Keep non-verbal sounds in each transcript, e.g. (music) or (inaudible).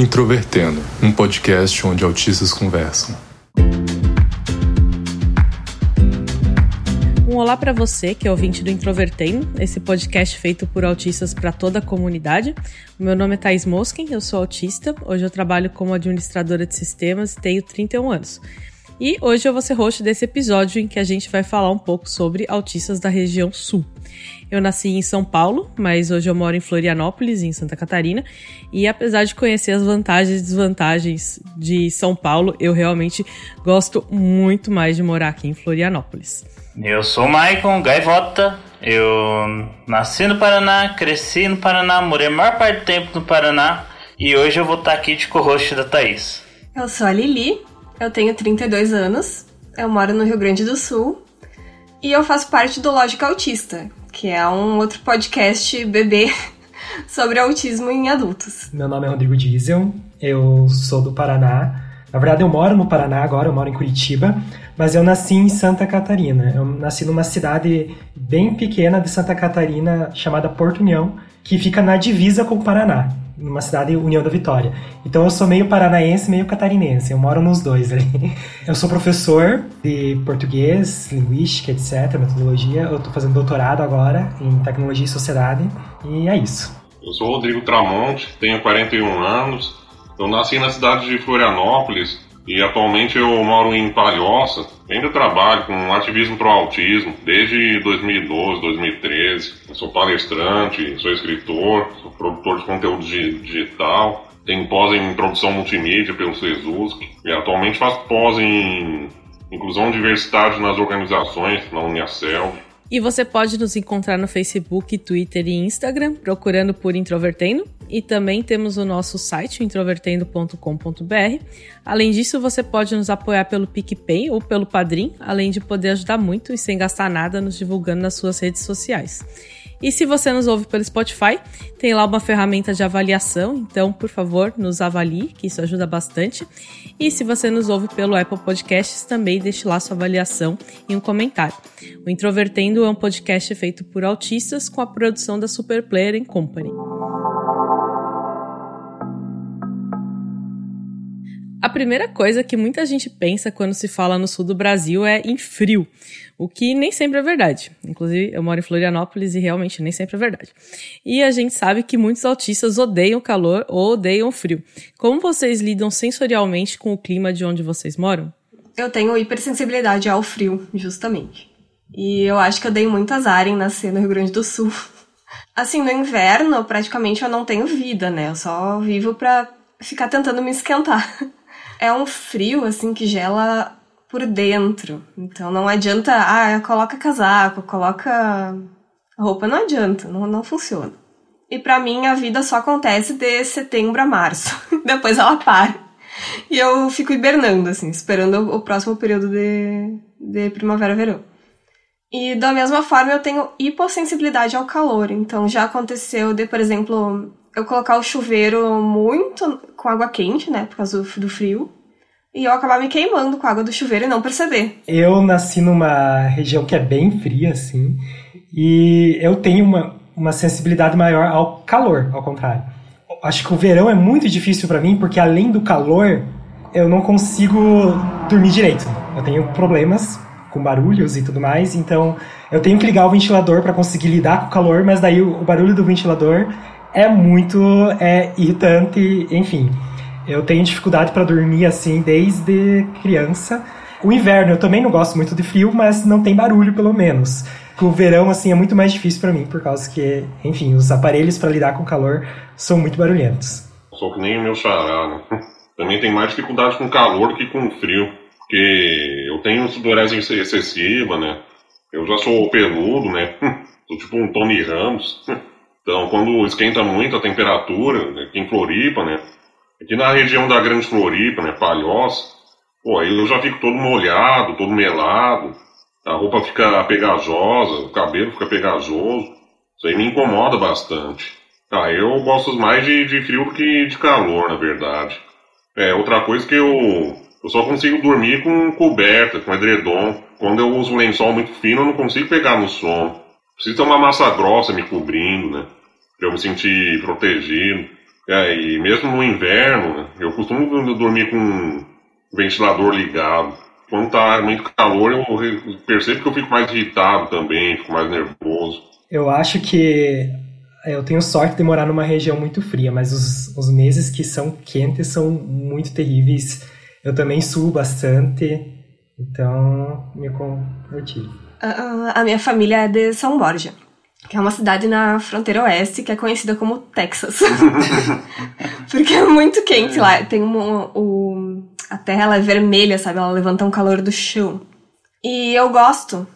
Introvertendo, um podcast onde autistas conversam. Um olá para você que é ouvinte do Introvertendo, esse podcast feito por autistas para toda a comunidade. Meu nome é Thais Mosken, eu sou autista. Hoje eu trabalho como administradora de sistemas e tenho 31 anos. E hoje eu vou ser host desse episódio em que a gente vai falar um pouco sobre autistas da região sul. Eu nasci em São Paulo, mas hoje eu moro em Florianópolis, em Santa Catarina, e apesar de conhecer as vantagens e desvantagens de São Paulo, eu realmente gosto muito mais de morar aqui em Florianópolis. Eu sou o Maicon Gaivota, eu nasci no Paraná, cresci no Paraná, morei a maior parte do tempo no Paraná, e hoje eu vou estar aqui de co-host da Thaís. Eu sou a Lili, eu tenho 32 anos, eu moro no Rio Grande do Sul e eu faço parte do Lógica Autista, que é um outro podcast bebê (laughs) sobre autismo em adultos. Meu nome é Rodrigo Diesel, eu sou do Paraná. Na verdade, eu moro no Paraná agora, eu moro em Curitiba, mas eu nasci em Santa Catarina. Eu nasci numa cidade bem pequena de Santa Catarina chamada Porto União, que fica na divisa com o Paraná numa cidade União da Vitória. Então eu sou meio paranaense, meio catarinense. Eu moro nos dois ali. (laughs) Eu sou professor de português, linguística, etc, metodologia. Eu estou fazendo doutorado agora em tecnologia e sociedade e é isso. Eu sou Rodrigo Tramonte, tenho 41 anos. Eu nasci na cidade de Florianópolis, e atualmente eu moro em Palhoça. Ainda trabalho com ativismo pro autismo desde 2012, 2013. Eu sou palestrante, sou escritor, sou produtor de conteúdo digital. Tenho pós em produção multimídia pelo SESUSC e atualmente faço pós em inclusão e diversidade nas organizações, na Uniacel. E você pode nos encontrar no Facebook, Twitter e Instagram, procurando por Introvertendo. E também temos o nosso site, introvertendo.com.br. Além disso, você pode nos apoiar pelo PicPay ou pelo Padrim, além de poder ajudar muito e sem gastar nada nos divulgando nas suas redes sociais. E se você nos ouve pelo Spotify, tem lá uma ferramenta de avaliação, então, por favor, nos avalie, que isso ajuda bastante. E se você nos ouve pelo Apple Podcasts, também deixe lá sua avaliação e um comentário. O Introvertendo é um podcast feito por autistas com a produção da Super Player Company. A primeira coisa que muita gente pensa quando se fala no sul do Brasil é em frio, o que nem sempre é verdade. Inclusive, eu moro em Florianópolis e realmente nem sempre é verdade. E a gente sabe que muitos autistas odeiam calor ou odeiam frio. Como vocês lidam sensorialmente com o clima de onde vocês moram? Eu tenho hipersensibilidade ao frio, justamente. E eu acho que eu dei muito azar em nascer no Rio Grande do Sul. (laughs) Assim, no inverno, praticamente eu não tenho vida, né? Eu só vivo pra ficar tentando me esquentar. (laughs) é um frio, assim, que gela por dentro. Então não adianta, ah, coloca casaco, coloca roupa, não adianta, não, não funciona. E para mim a vida só acontece de setembro a março. (laughs) Depois ela para. E eu fico hibernando, assim, esperando o próximo período de, de primavera-verão. E da mesma forma eu tenho hipossensibilidade ao calor. Então já aconteceu de, por exemplo, eu colocar o chuveiro muito com água quente, né, por causa do, frio, e eu acabar me queimando com a água do chuveiro e não perceber. Eu nasci numa região que é bem fria, assim, e eu tenho uma, uma sensibilidade maior ao calor, ao contrário. Acho que o verão é muito difícil para mim, porque além do calor, eu não consigo dormir direito. Eu tenho problemas com barulhos e tudo mais, então eu tenho que ligar o ventilador para conseguir lidar com o calor, mas daí o barulho do ventilador é muito é, irritante, enfim. Eu tenho dificuldade para dormir assim desde criança. O inverno eu também não gosto muito de frio, mas não tem barulho pelo menos. O verão assim é muito mais difícil para mim por causa que, enfim, os aparelhos para lidar com o calor são muito barulhentos. Sou que nem o meu xará, né? (laughs) Também tenho mais dificuldade com calor que com frio, porque eu tenho sudorese excessiva, né? Eu já sou peludo, né? (laughs) Sou tipo um Tony Ramos. (laughs) Então, quando esquenta muito a temperatura, né, aqui em Floripa, né? Aqui na região da Grande Floripa, né? Palhoça, pô, aí eu já fico todo molhado, todo melado, a roupa fica pegajosa, o cabelo fica pegajoso. Isso aí me incomoda bastante. Ah, eu gosto mais de, de frio que de calor, na verdade. É, outra coisa que eu, eu só consigo dormir com coberta, com edredom. Quando eu uso um lençol muito fino, eu não consigo pegar no sono. Preciso ter uma massa grossa me cobrindo, né? Eu me sentir protegido. É, e mesmo no inverno, eu costumo dormir com o ventilador ligado. Quando tá muito calor, eu percebo que eu fico mais irritado também, fico mais nervoso. Eu acho que eu tenho sorte de morar numa região muito fria, mas os, os meses que são quentes são muito terríveis. Eu também suo bastante, então me converti. A, a minha família é de São Borja, que é uma cidade na fronteira oeste que é conhecida como Texas. (laughs) Porque é muito quente lá. Tem um, um, a terra ela é vermelha, sabe? Ela levanta um calor do chão. E eu gosto.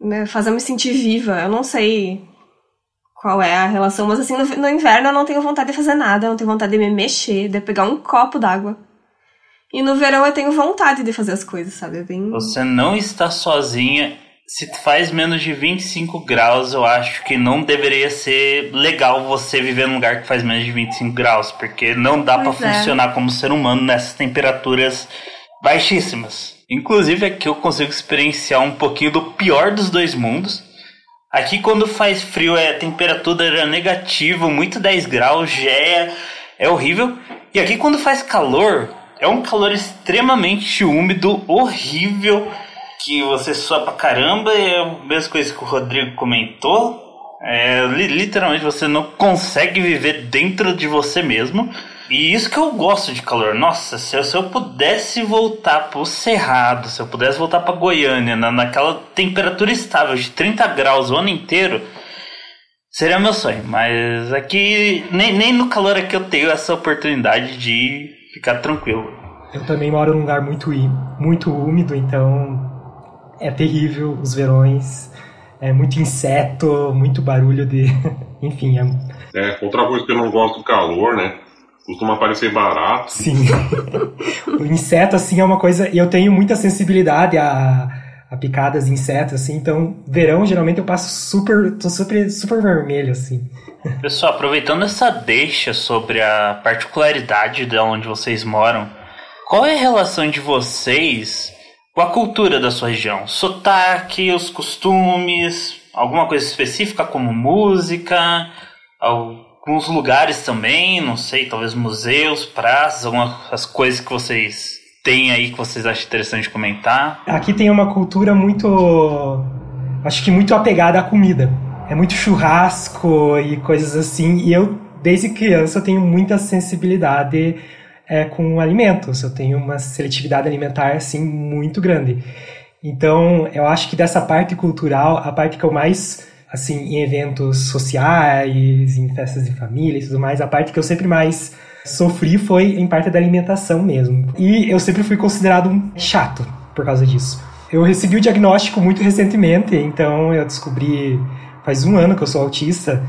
Né? Faz eu me sentir viva. Eu não sei qual é a relação, mas assim, no, no, inverno eu não tenho vontade de fazer nada, eu não tenho vontade de me mexer, de pegar um copo d'água. E no verão eu tenho vontade de fazer as coisas, sabe? É bem... Você não está sozinha. Se faz menos de 25 graus, eu acho que não deveria ser legal você viver num lugar que faz menos de 25 graus, porque não dá para é. funcionar como ser humano nessas temperaturas baixíssimas. Inclusive aqui eu consigo experienciar um pouquinho do pior dos dois mundos Aqui quando faz frio é temperatura negativa, muito 10 graus, já é, é horrível. E aqui quando faz calor, é um calor extremamente úmido, horrível, que você sua pra caramba, é a mesma coisa que o Rodrigo comentou. É, literalmente você não consegue viver dentro de você mesmo. E isso que eu gosto de calor. Nossa, se eu, se eu pudesse voltar pro Cerrado, se eu pudesse voltar pra Goiânia, na, naquela temperatura estável de 30 graus o ano inteiro, seria meu sonho. Mas aqui, nem, nem no calor aqui eu tenho essa oportunidade de ficar tranquilo. Eu também moro num lugar muito, muito úmido, então é terrível os verões. É muito inseto, muito barulho de. (laughs) Enfim. É... é, outra coisa que eu não gosto do calor, né? costuma parecer barato. Sim. (laughs) o inseto, assim, é uma coisa. Eu tenho muita sensibilidade a, a picadas de insetos, assim, então, verão, geralmente eu passo super. tô super, super vermelho, assim. Pessoal, aproveitando essa deixa sobre a particularidade de onde vocês moram, qual é a relação de vocês a cultura da sua região? Sotaque, os costumes, alguma coisa específica como música, alguns lugares também, não sei, talvez museus, praças, algumas coisas que vocês têm aí que vocês acham interessante comentar. Aqui tem uma cultura muito, acho que muito apegada à comida. É muito churrasco e coisas assim. E eu, desde criança, tenho muita sensibilidade é, com alimentos. Eu tenho uma seletividade alimentar assim muito grande. Então, eu acho que dessa parte cultural, a parte que eu mais assim, em eventos sociais, em festas de família e tudo mais, a parte que eu sempre mais sofri foi em parte da alimentação mesmo. E eu sempre fui considerado um chato por causa disso. Eu recebi o diagnóstico muito recentemente, então eu descobri faz um ano que eu sou autista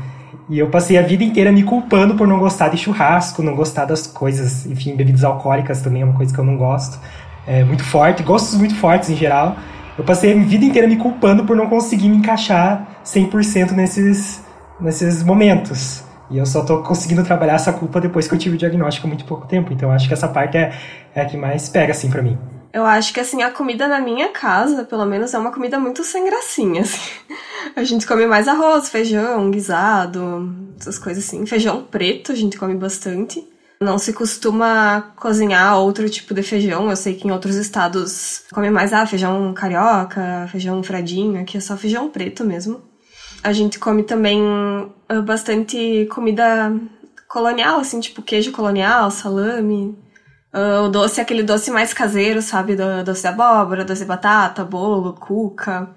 e eu passei a vida inteira me culpando por não gostar de churrasco, não gostar das coisas, enfim, bebidas alcoólicas também é uma coisa que eu não gosto. É muito forte, gostos muito fortes em geral. Eu passei a vida inteira me culpando por não conseguir me encaixar 100% nesses, nesses momentos. E eu só tô conseguindo trabalhar essa culpa depois que eu tive o diagnóstico há muito pouco tempo. Então acho que essa parte é, é a que mais pega, assim, para mim. Eu acho que, assim, a comida na minha casa, pelo menos, é uma comida muito sem gracinha, (laughs) assim. A gente come mais arroz, feijão, guisado, essas coisas assim. Feijão preto a gente come bastante. Não se costuma cozinhar outro tipo de feijão. Eu sei que em outros estados come mais ah, feijão carioca, feijão fradinho, aqui é só feijão preto mesmo. A gente come também uh, bastante comida colonial, assim, tipo queijo colonial, salame. Uh, o doce é aquele doce mais caseiro, sabe? Do, doce de abóbora, doce de batata, bolo, cuca.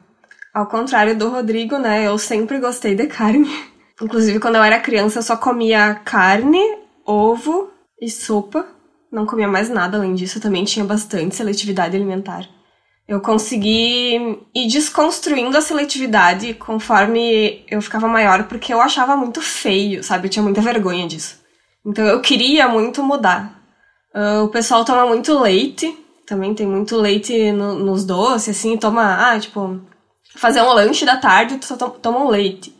Ao contrário do Rodrigo, né? Eu sempre gostei de carne. (laughs) Inclusive, quando eu era criança, eu só comia carne, ovo e sopa. Não comia mais nada além disso, também tinha bastante seletividade alimentar. Eu consegui ir desconstruindo a seletividade conforme eu ficava maior, porque eu achava muito feio, sabe? Eu tinha muita vergonha disso. Então eu queria muito mudar. Uh, o pessoal toma muito leite, também tem muito leite no, nos doces, assim, toma, ah, tipo, fazer um lanche da tarde, tu só toma um leite.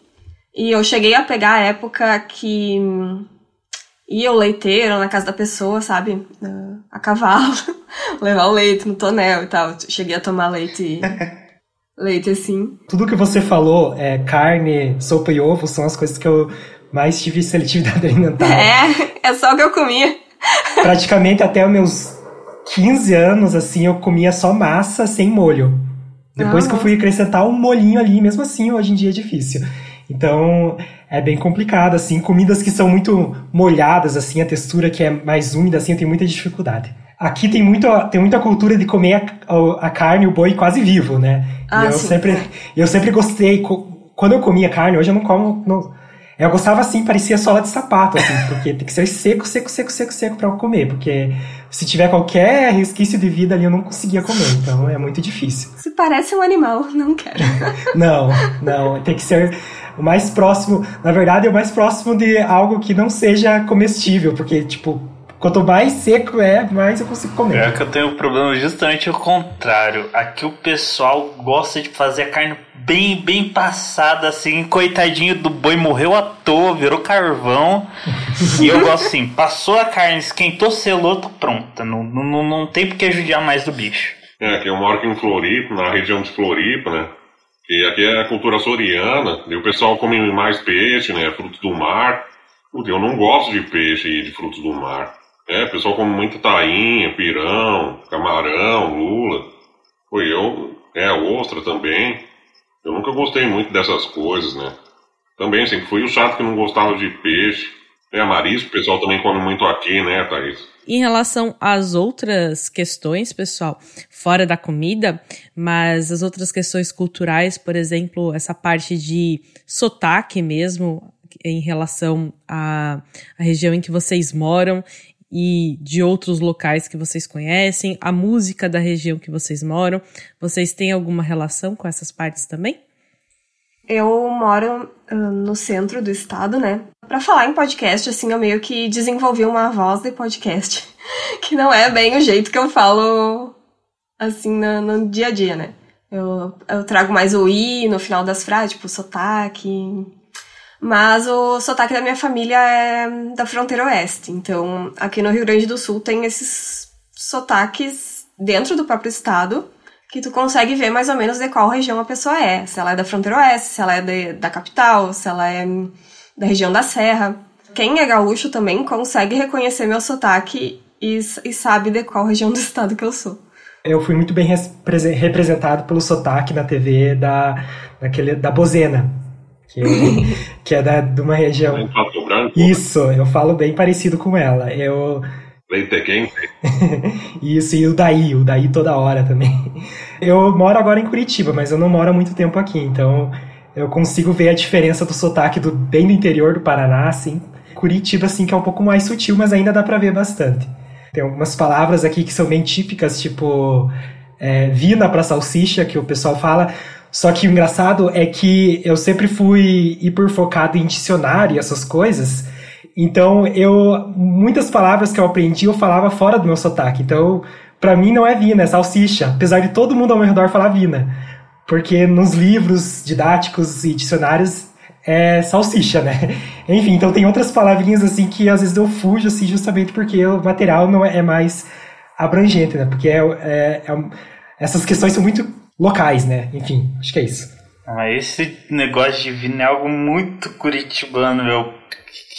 E eu cheguei a pegar a época que ia o leiteiro na casa da pessoa, sabe? A cavalo, (laughs) levar o leite no tonel e tal. Cheguei a tomar leite. (laughs) leite assim. Tudo que você falou, é, carne, sopa e ovo, são as coisas que eu mais tive seletividade (laughs) alimentar. É, é só o que eu comia. Praticamente até os meus 15 anos, assim, eu comia só massa sem molho. Depois ah, que eu fui acrescentar um molhinho ali, mesmo assim, hoje em dia é difícil. Então, é bem complicado, assim. Comidas que são muito molhadas, assim, a textura que é mais úmida, assim, eu tenho muita dificuldade. Aqui tem, muito, tem muita cultura de comer a, a carne, o boi quase vivo, né? Ah, eu sim. sempre, eu sempre gostei. Quando eu comia carne, hoje eu não como. Não, eu gostava assim, parecia sola de sapato, assim, (laughs) porque tem que ser seco, seco, seco, seco, seco para eu comer, porque se tiver qualquer resquício de vida ali eu não conseguia comer, então é muito difícil. Se parece um animal, (laughs) não quero. (laughs) não, não, tem que ser o mais próximo, na verdade é o mais próximo de algo que não seja comestível, porque tipo Quanto mais seco é, mais eu consigo comer. É que eu tenho um problema justamente o contrário. Aqui o pessoal gosta de fazer a carne bem, bem passada, assim, coitadinho do boi morreu à toa, virou carvão. e eu gosto assim, passou a carne, esquentou, selou, tá pronta. Não, não, não tem por que judiar mais do bicho. É, que eu moro aqui em Floripa, na região de Floripa, né? E aqui é a cultura soriana, e o pessoal come mais peixe, né? Frutos do mar. Eu não gosto de peixe e de frutos do mar. É, o pessoal come muito tainha, pirão, camarão, lula. Foi eu, é, ostra também. Eu nunca gostei muito dessas coisas, né? Também sempre fui o chato que não gostava de peixe. É, marisco, o pessoal também come muito aqui, né, Thaís? Em relação às outras questões, pessoal, fora da comida, mas as outras questões culturais, por exemplo, essa parte de sotaque mesmo, em relação à, à região em que vocês moram e de outros locais que vocês conhecem, a música da região que vocês moram. Vocês têm alguma relação com essas partes também? Eu moro uh, no centro do estado, né? Para falar em podcast, assim, eu meio que desenvolvi uma voz de podcast, (laughs) que não é bem o jeito que eu falo, assim, no, no dia a dia, né? Eu, eu trago mais o i no final das frases, tipo, sotaque, mas o sotaque da minha família é da fronteira oeste. Então, aqui no Rio Grande do Sul tem esses sotaques dentro do próprio estado que tu consegue ver mais ou menos de qual região a pessoa é. Se ela é da fronteira oeste, se ela é de, da capital, se ela é da região da serra. Quem é gaúcho também consegue reconhecer meu sotaque e, e sabe de qual região do estado que eu sou. Eu fui muito bem representado pelo sotaque na TV da, da Bozena, que, (laughs) que é da, de uma região. Em Pato Branco? Isso, eu falo bem parecido com ela. Eu. Leite quente? (laughs) Isso, e o daí, o daí toda hora também. Eu moro agora em Curitiba, mas eu não moro há muito tempo aqui, então eu consigo ver a diferença do sotaque do bem do interior do Paraná, assim. Curitiba, assim, que é um pouco mais sutil, mas ainda dá pra ver bastante. Tem algumas palavras aqui que são bem típicas, tipo é, vina para salsicha, que o pessoal fala. Só que o engraçado é que eu sempre fui hiper focado em dicionário e essas coisas. Então, eu muitas palavras que eu aprendi eu falava fora do meu sotaque. Então, para mim não é vina, é salsicha, apesar de todo mundo ao meu redor falar vina. Porque nos livros didáticos e dicionários é salsicha, né? (laughs) Enfim, então tem outras palavrinhas assim que às vezes eu fujo assim justamente porque o material não é, é mais abrangente, né? Porque é, é, é essas questões são muito locais, né? Enfim, acho que é isso. Ah, esse negócio de vinho é algo muito curitibano, meu. O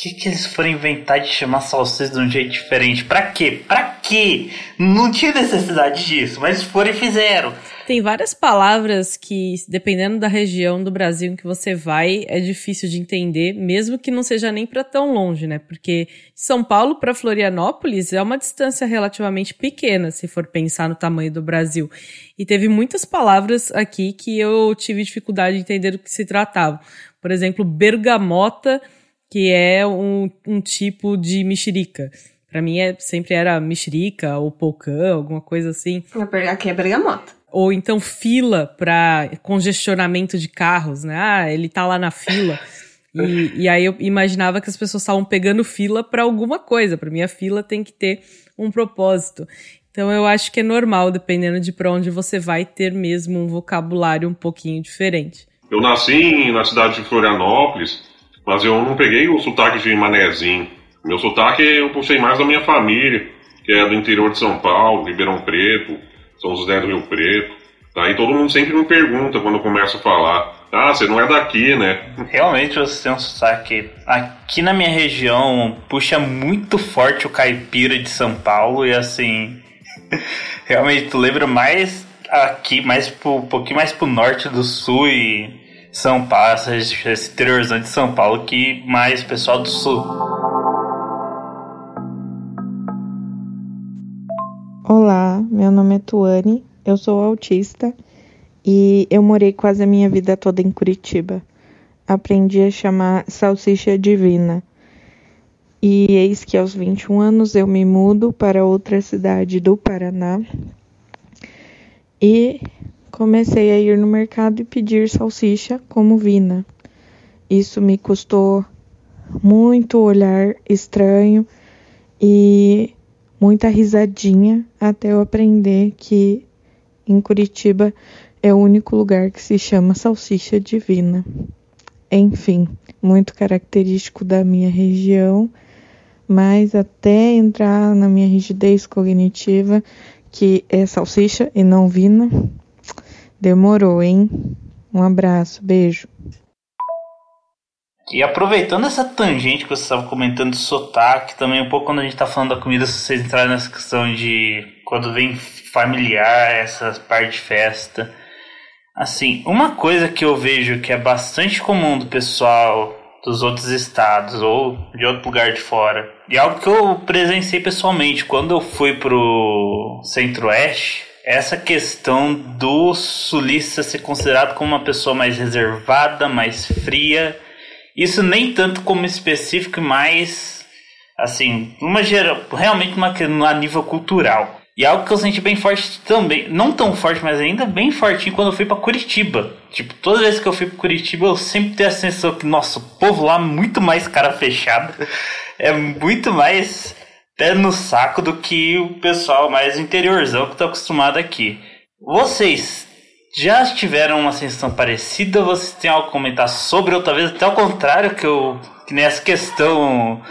que, que eles foram inventar de chamar salsicha de um jeito diferente? Pra quê? Pra quê? Não tinha necessidade disso, mas foram e fizeram. Tem várias palavras que, dependendo da região do Brasil em que você vai, é difícil de entender, mesmo que não seja nem para tão longe, né? Porque São Paulo para Florianópolis é uma distância relativamente pequena, se for pensar no tamanho do Brasil. E teve muitas palavras aqui que eu tive dificuldade de entender do que se tratava. Por exemplo, bergamota, que é um, um tipo de mexerica. Para mim é, sempre era mexerica ou polcã, alguma coisa assim. Aqui é bergamota. Ou então fila para congestionamento de carros, né? Ah, ele tá lá na fila. E, e aí eu imaginava que as pessoas estavam pegando fila para alguma coisa. Para mim, a fila tem que ter um propósito. Então eu acho que é normal, dependendo de para onde você vai, ter mesmo um vocabulário um pouquinho diferente. Eu nasci na cidade de Florianópolis, mas eu não peguei o sotaque de manezinho. Meu sotaque eu puxei mais da minha família, que é do interior de São Paulo, Ribeirão Preto, são José do Rio Preto. Daí todo mundo sempre me pergunta quando eu começo a falar. Ah, você não é daqui, né? (laughs) Realmente você tem um sotaque. Aqui na minha região puxa muito forte o caipira de São Paulo e assim. (laughs) realmente tu lembra mais aqui, mais pro, um pouquinho mais pro norte do sul e São Paulo, esse interiorzão de São Paulo, que mais pessoal do sul. Olá, meu nome é Tuane, eu sou autista e eu morei quase a minha vida toda em Curitiba. Aprendi a chamar salsicha divina. E eis que aos 21 anos eu me mudo para outra cidade do Paraná e comecei a ir no mercado e pedir salsicha como vina. Isso me custou muito olhar estranho e muita risadinha até eu aprender que em Curitiba é o único lugar que se chama salsicha divina. Enfim, muito característico da minha região, mas até entrar na minha rigidez cognitiva, que é salsicha e não vina, demorou, hein? Um abraço, beijo. E aproveitando essa tangente que você estava comentando de sotaque, também um pouco quando a gente está falando da comida, se vocês entrarem nessa questão de quando vem familiar, essa parte de festa. Assim, uma coisa que eu vejo que é bastante comum do pessoal dos outros estados ou de outro lugar de fora, e algo que eu presenciei pessoalmente quando eu fui pro Centro-Oeste, essa questão do sulista ser considerado como uma pessoa mais reservada, mais fria. Isso nem tanto como específico, mas assim, uma geral, realmente uma a nível cultural. E algo que eu senti bem forte também, não tão forte, mas ainda bem fortinho quando eu fui para Curitiba. Tipo, toda vez que eu fui para Curitiba, eu sempre tenho a sensação que, nossa, o povo lá é muito mais cara fechada, (laughs) é muito mais pé no saco do que o pessoal mais interiorzão que tá acostumado aqui. Vocês já tiveram uma sensação parecida? Vocês têm algo a comentar sobre, ou talvez até ao contrário, que eu que nessa questão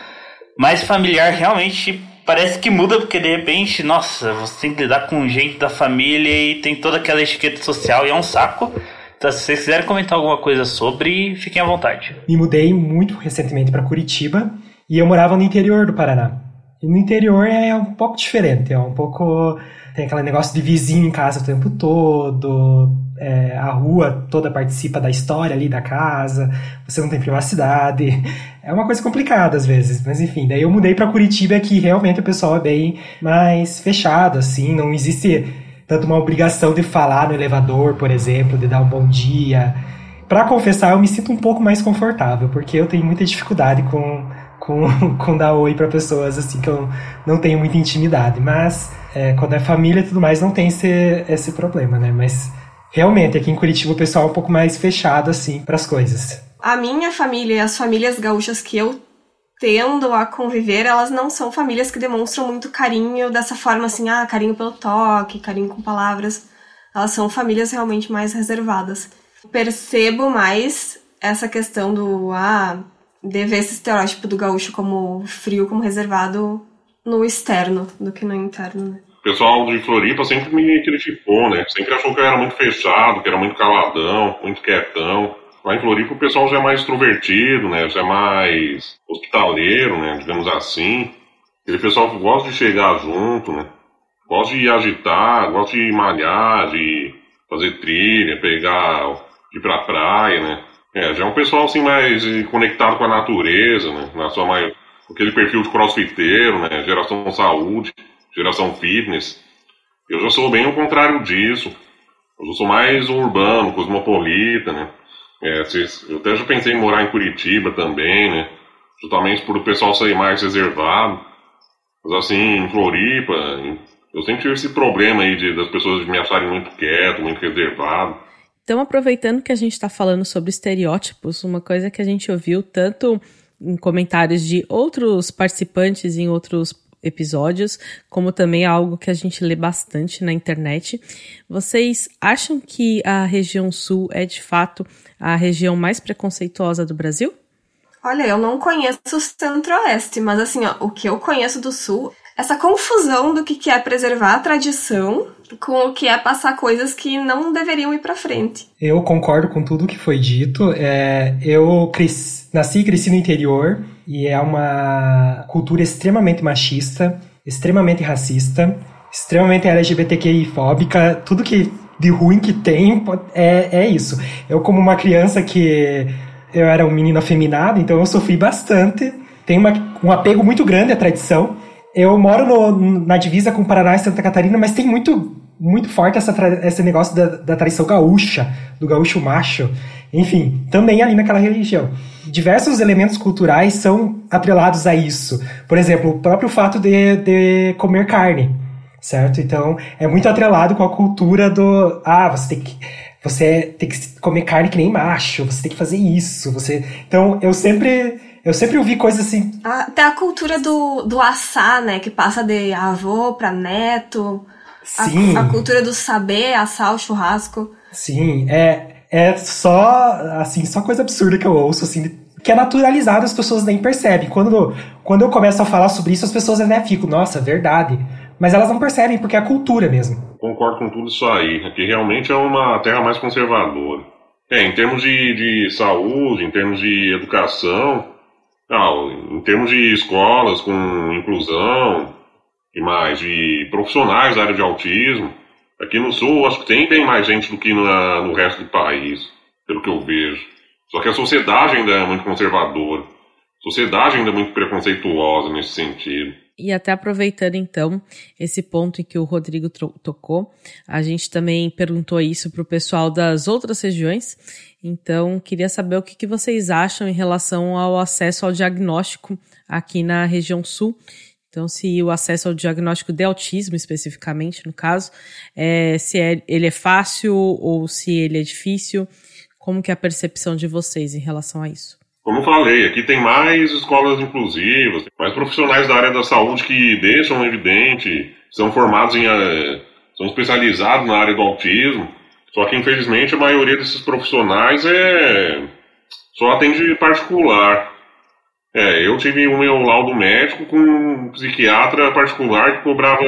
mais familiar realmente parece que muda porque de repente, nossa, você tem que lidar com gente da família e tem toda aquela etiqueta social e é um saco. Então, se vocês quiserem comentar alguma coisa sobre, fiquem à vontade. Me mudei muito recentemente para Curitiba e eu morava no interior do Paraná. E no interior é um pouco diferente, é um pouco tem aquele negócio de vizinho em casa o tempo todo, é, a rua toda participa da história ali da casa, você não tem privacidade. É uma coisa complicada às vezes, mas enfim. Daí eu mudei para Curitiba que realmente o pessoal é bem mais fechado, assim, não existe tanto uma obrigação de falar no elevador, por exemplo, de dar um bom dia. Para confessar, eu me sinto um pouco mais confortável, porque eu tenho muita dificuldade com com, (laughs) com dar oi para pessoas assim que eu não tenho muita intimidade. Mas é, quando é família e tudo mais, não tem esse, esse problema, né? Mas realmente aqui em Curitiba o pessoal é um pouco mais fechado assim para as coisas. A minha família e as famílias gaúchas que eu tendo a conviver, elas não são famílias que demonstram muito carinho dessa forma assim, ah, carinho pelo toque, carinho com palavras. Elas são famílias realmente mais reservadas. Percebo mais essa questão do ah, de ver esse estereótipo do gaúcho como frio, como reservado no externo do que no interno, né? O pessoal de Floripa sempre me criticou, né? Sempre achou que eu era muito fechado, que era muito caladão, muito quietão. Lá em Floripa o pessoal já é mais extrovertido, né? Já é mais hospitaleiro, né? Digamos assim. Aquele pessoal que gosta de chegar junto, né? Gosta de agitar, gosta de malhar, de fazer trilha, pegar, ir pra praia, né? É, já é um pessoal assim mais conectado com a natureza, né? Na sua maior, aquele perfil de crossfiteiro, né? Geração saúde, geração fitness. Eu já sou bem o contrário disso. Eu sou mais urbano, cosmopolita, né? É, eu até já pensei em morar em Curitiba também, né? Justamente por o pessoal sair mais reservado. Mas assim, em Floripa, eu sempre tive esse problema aí de, das pessoas me acharem muito quieto, muito reservado. Então, aproveitando que a gente está falando sobre estereótipos, uma coisa que a gente ouviu tanto em comentários de outros participantes em outros episódios, como também algo que a gente lê bastante na internet. Vocês acham que a região sul é de fato a região mais preconceituosa do Brasil? Olha, eu não conheço o centro-oeste, mas assim, ó, o que eu conheço do sul, essa confusão do que é preservar a tradição com o que é passar coisas que não deveriam ir para frente. Eu concordo com tudo que foi dito. É, eu nasci e cresci no interior e é uma cultura extremamente machista, extremamente racista, extremamente LGBTQI-fóbica. Tudo que de ruim que tem é, é isso. Eu, como uma criança que eu era um menino afeminado, então eu sofri bastante. Tenho uma, um apego muito grande à tradição. Eu moro no, na divisa com Paraná e Santa Catarina, mas tem muito, muito forte essa, esse negócio da, da tradição gaúcha, do gaúcho macho. Enfim, também ali naquela religião. Diversos elementos culturais são atrelados a isso. Por exemplo, o próprio fato de, de comer carne certo? Então, é muito atrelado com a cultura do. Ah, você tem que. Você tem que comer carne que nem macho, você tem que fazer isso, você. Então, eu sempre. Eu sempre ouvi coisas assim. Até a cultura do, do assar, né? Que passa de avô para neto. Sim. A, a cultura do saber assar o churrasco. Sim, é. É só, assim, só coisa absurda que eu ouço, assim, que é naturalizado, as pessoas nem percebem. Quando, quando eu começo a falar sobre isso, as pessoas até ficam, nossa, verdade. Mas elas não percebem porque é a cultura mesmo. Concordo com tudo isso aí. Aqui realmente é uma terra mais conservadora. É, em termos de, de saúde, em termos de educação, em termos de escolas com inclusão e mais de profissionais da área de autismo, aqui no sul acho que tem bem mais gente do que na, no resto do país, pelo que eu vejo. Só que a sociedade ainda é muito conservadora. A sociedade ainda é muito preconceituosa nesse sentido. E até aproveitando então esse ponto em que o Rodrigo tocou, a gente também perguntou isso para o pessoal das outras regiões. Então, queria saber o que, que vocês acham em relação ao acesso ao diagnóstico aqui na região sul. Então, se o acesso ao diagnóstico de autismo, especificamente, no caso, é, se é, ele é fácil ou se ele é difícil, como que é a percepção de vocês em relação a isso? Como falei, aqui tem mais escolas inclusivas, mais profissionais da área da saúde que deixam evidente, são formados em. Eh, são especializados na área do autismo. Só que, infelizmente, a maioria desses profissionais é. só atende particular. É, eu tive o meu laudo médico com um psiquiatra particular que cobrava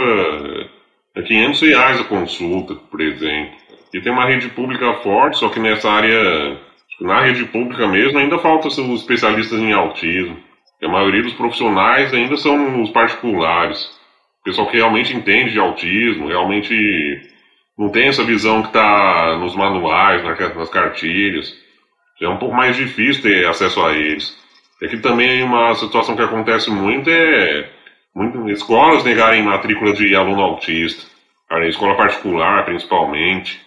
500 reais a consulta, por exemplo. E tem uma rede pública forte, só que nessa área na rede pública mesmo ainda falta os especialistas em autismo. a maioria dos profissionais ainda são os particulares. O pessoal que realmente entende de autismo, realmente não tem essa visão que está nos manuais, nas cartilhas. É um pouco mais difícil ter acesso a eles. Aqui também uma situação que acontece muito é muito, escolas negarem matrícula de aluno autista, a escola particular principalmente.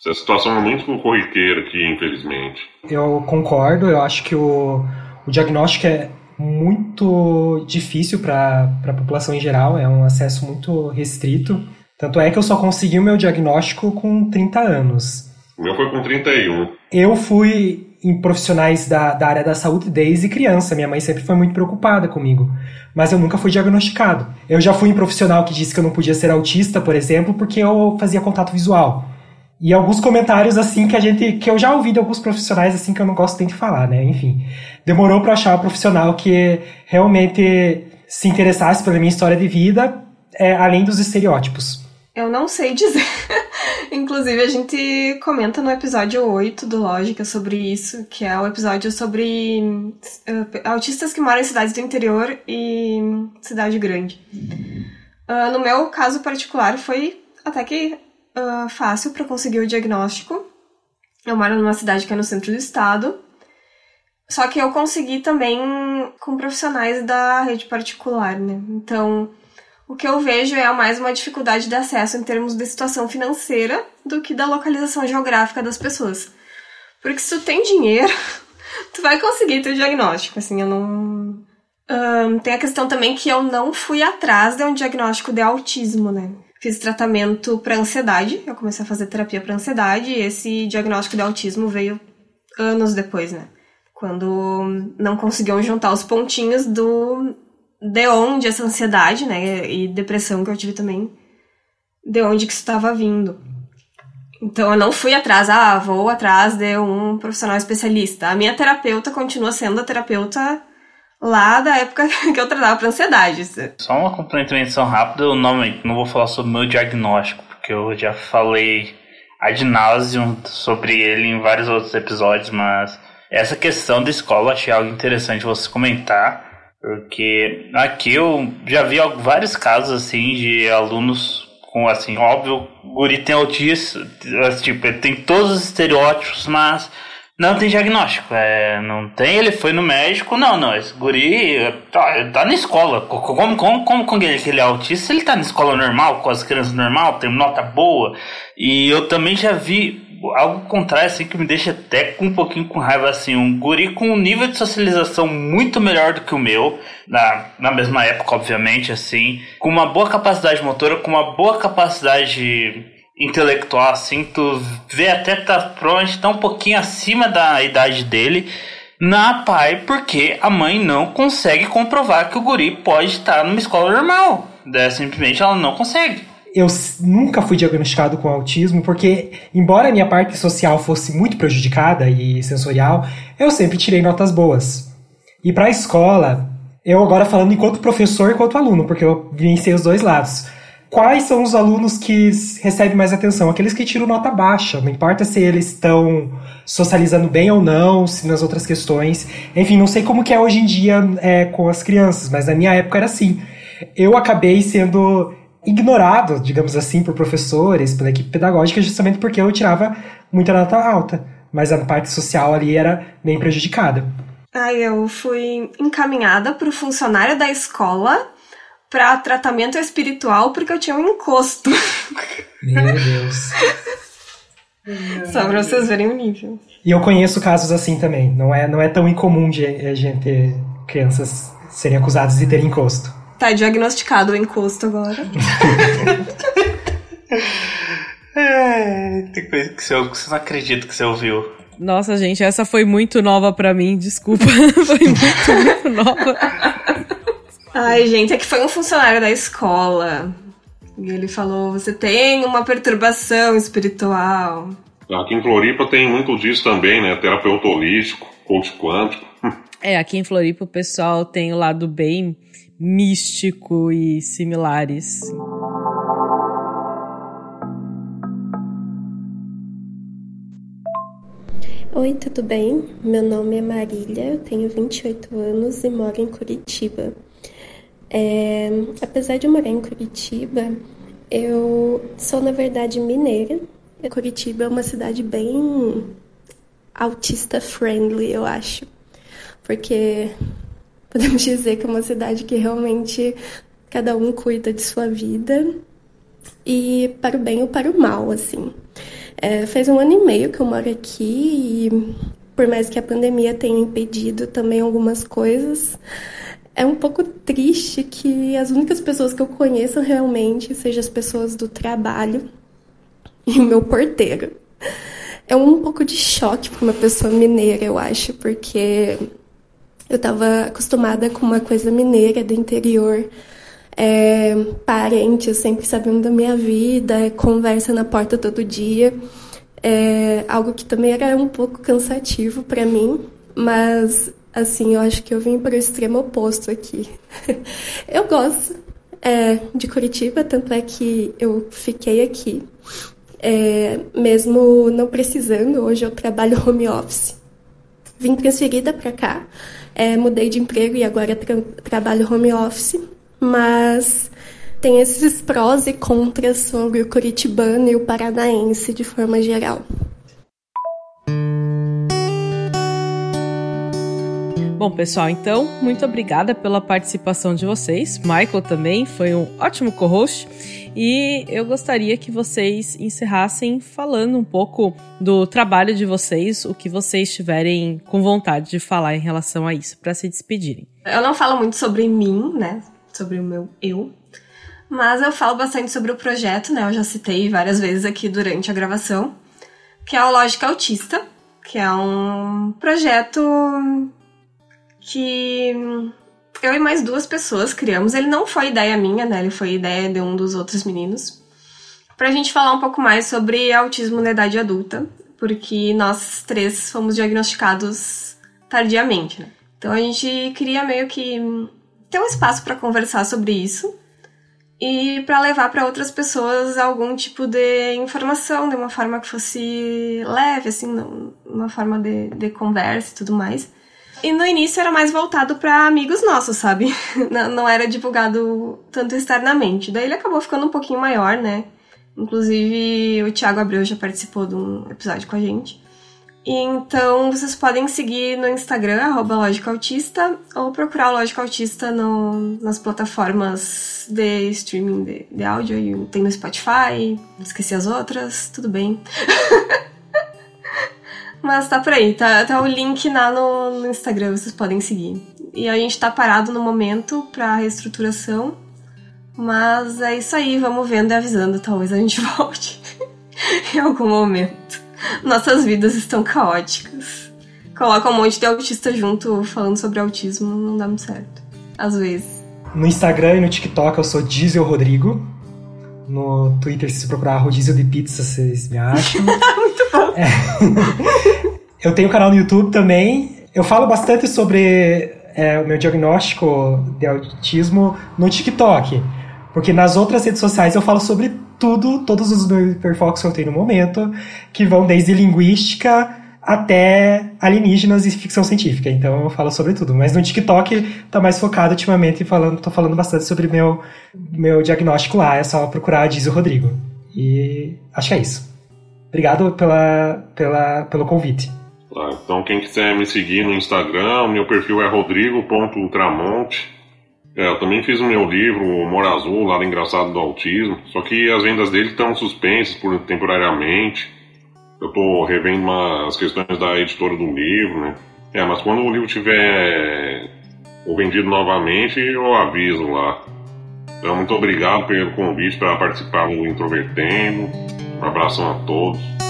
Essa situação é muito corriqueira aqui, infelizmente. Eu concordo, eu acho que o, o diagnóstico é muito difícil para a população em geral, é um acesso muito restrito. Tanto é que eu só consegui o meu diagnóstico com 30 anos. O meu foi com 31. Eu fui em profissionais da, da área da saúde desde criança. Minha mãe sempre foi muito preocupada comigo. Mas eu nunca fui diagnosticado. Eu já fui em profissional que disse que eu não podia ser autista, por exemplo, porque eu fazia contato visual. E alguns comentários assim que a gente que eu já ouvi de alguns profissionais assim que eu não gosto nem de falar, né? Enfim, demorou para achar um profissional que realmente se interessasse pela minha história de vida, é, além dos estereótipos. Eu não sei dizer. (laughs) Inclusive, a gente comenta no episódio 8 do Lógica sobre isso, que é o episódio sobre uh, autistas que moram em cidades do interior e cidade grande. Uh, no meu caso particular, foi até que uh, fácil para conseguir o diagnóstico. Eu moro numa cidade que é no centro do estado. Só que eu consegui também com profissionais da rede particular, né? Então, o que eu vejo é mais uma dificuldade de acesso em termos de situação financeira do que da localização geográfica das pessoas. Porque se tu tem dinheiro, (laughs) tu vai conseguir ter o diagnóstico, assim, eu não... Um, tem a questão também que eu não fui atrás de um diagnóstico de autismo, né? Fiz tratamento para ansiedade, eu comecei a fazer terapia para ansiedade e esse diagnóstico de autismo veio anos depois, né? Quando não conseguiam juntar os pontinhos do de onde essa ansiedade, né, e depressão que eu tive também, de onde que isso estava vindo. Então eu não fui atrás, ah, vou atrás de um profissional especialista. A minha terapeuta continua sendo a terapeuta lá da época (laughs) que eu tratava para ansiedade. Só uma complementação rápida, eu não, não vou falar sobre o meu diagnóstico, que eu já falei ad nauseum sobre ele em vários outros episódios, mas essa questão da escola achei algo interessante você comentar, porque aqui eu já vi vários casos assim de alunos com assim, óbvio, o guri tem autismo, tipo, ele tem todos os estereótipos, mas não tem diagnóstico, é, não tem, ele foi no médico, não, não, esse guri tá, tá na escola, como, como, como, como ele, que ele é autista, ele tá na escola normal, com as crianças normal, tem nota boa, e eu também já vi algo contrário, assim, que me deixa até com um pouquinho com raiva, assim, um guri com um nível de socialização muito melhor do que o meu, na, na mesma época, obviamente, assim, com uma boa capacidade motora, com uma boa capacidade intelectual, assim, tu vê até tá provavelmente tá um pouquinho acima da idade dele na pai, porque a mãe não consegue comprovar que o guri pode estar numa escola normal. É, simplesmente ela não consegue. Eu nunca fui diagnosticado com autismo, porque, embora a minha parte social fosse muito prejudicada e sensorial, eu sempre tirei notas boas. E para a escola, eu agora falando enquanto professor e enquanto aluno, porque eu vivenciei os dois lados quais são os alunos que recebem mais atenção? Aqueles que tiram nota baixa, não importa se eles estão socializando bem ou não, se nas outras questões. Enfim, não sei como que é hoje em dia é, com as crianças, mas na minha época era assim. Eu acabei sendo ignorado, digamos assim, por professores, pela equipe pedagógica, justamente porque eu tirava muita nota alta. Mas a parte social ali era bem prejudicada. Aí eu fui encaminhada para o funcionário da escola para tratamento espiritual porque eu tinha um encosto. Meu Deus. (laughs) Só pra vocês verem o nível. E eu conheço casos assim também. Não é, não é tão incomum de a gente ter crianças serem acusadas de ter encosto. Tá diagnosticado o encosto agora. (laughs) é, tem coisa que você, que você não acredita que você ouviu. Nossa, gente, essa foi muito nova para mim, desculpa. (laughs) foi muito, muito nova. Ai, gente, é que foi um funcionário da escola. E ele falou: você tem uma perturbação espiritual. Aqui em Floripa tem muito disso também, né? Terapeuta holístico, coach quântico. (laughs) É, aqui em Floripa o pessoal tem o lado bem místico e similares. Oi, tudo bem? Meu nome é Marília, eu tenho 28 anos e moro em Curitiba. É, apesar de morar em Curitiba, eu sou, na verdade, mineira. Curitiba é uma cidade bem autista friendly, eu acho. Porque podemos (laughs) dizer que é uma cidade que realmente cada um cuida de sua vida e para o bem ou para o mal, assim. É, faz um ano e meio que eu moro aqui e por mais que a pandemia tenha impedido também algumas coisas, é um pouco triste que as únicas pessoas que eu conheço realmente sejam as pessoas do trabalho (laughs) e o meu porteiro. É um pouco de choque para uma pessoa mineira, eu acho, porque eu estava acostumada com uma coisa mineira do interior. É, parentes sempre sabendo da minha vida, conversa na porta todo dia. É algo que também era um pouco cansativo para mim, mas Assim, eu acho que eu vim para o extremo oposto aqui. (laughs) eu gosto é, de Curitiba, tanto é que eu fiquei aqui. É, mesmo não precisando, hoje eu trabalho (laughs) home office. Vim transferida para cá, é, mudei de emprego e agora tra trabalho home office, mas tem esses prós e contras sobre o curitibano e o paranaense de forma geral. Bom, pessoal, então, muito obrigada pela participação de vocês. Michael também foi um ótimo co-host. E eu gostaria que vocês encerrassem falando um pouco do trabalho de vocês, o que vocês tiverem com vontade de falar em relação a isso, para se despedirem. Eu não falo muito sobre mim, né? Sobre o meu eu. Mas eu falo bastante sobre o projeto, né? Eu já citei várias vezes aqui durante a gravação, que é o Lógica Autista, que é um projeto que eu e mais duas pessoas criamos. Ele não foi ideia minha, né? Ele foi ideia de um dos outros meninos. Pra gente falar um pouco mais sobre autismo na idade adulta, porque nós três fomos diagnosticados tardiamente, né? Então a gente queria meio que ter um espaço para conversar sobre isso e para levar para outras pessoas algum tipo de informação de uma forma que fosse leve, assim, uma forma de, de conversa e tudo mais. E no início era mais voltado para amigos nossos, sabe? (laughs) Não era divulgado tanto externamente. Daí ele acabou ficando um pouquinho maior, né? Inclusive o Thiago Abreu já participou de um episódio com a gente. Então vocês podem seguir no Instagram, arroba Autista, ou procurar o Lógica Autista no, nas plataformas de streaming de, de áudio. Tem no Spotify, esqueci as outras, tudo bem. (laughs) Mas tá por aí, tá, tá o link lá no, no Instagram, vocês podem seguir. E a gente tá parado no momento pra reestruturação. Mas é isso aí, vamos vendo e avisando, talvez a gente (laughs) volte em algum momento. Nossas vidas estão caóticas. Coloca um monte de autista junto falando sobre autismo, não dá muito certo. Às vezes. No Instagram e no TikTok eu sou Diesel Rodrigo. No Twitter, se você procurar Rodízio de Pizza, vocês me acham. (laughs) muito. É. (laughs) eu tenho canal no YouTube também. Eu falo bastante sobre é, o meu diagnóstico de autismo no TikTok. Porque nas outras redes sociais eu falo sobre tudo, todos os hiperfocos que eu tenho no momento, que vão desde linguística até alienígenas e ficção científica. Então eu falo sobre tudo. Mas no TikTok tá mais focado ultimamente falando, tô falando bastante sobre meu meu diagnóstico lá. É só procurar Diz o Rodrigo. E acho que é isso. Obrigado pela, pela, pelo convite. então quem quiser me seguir no Instagram, meu perfil é rodrigo.ultramonte. É, eu também fiz o meu livro, o Mora Azul, Lado Engraçado do Autismo, só que as vendas dele estão suspensas por, temporariamente. Eu estou revendo as questões da editora do livro, né? É, mas quando o livro tiver vendido novamente, eu aviso lá. Então, muito obrigado pelo convite para participar do Introvertendo. Um abração a todos.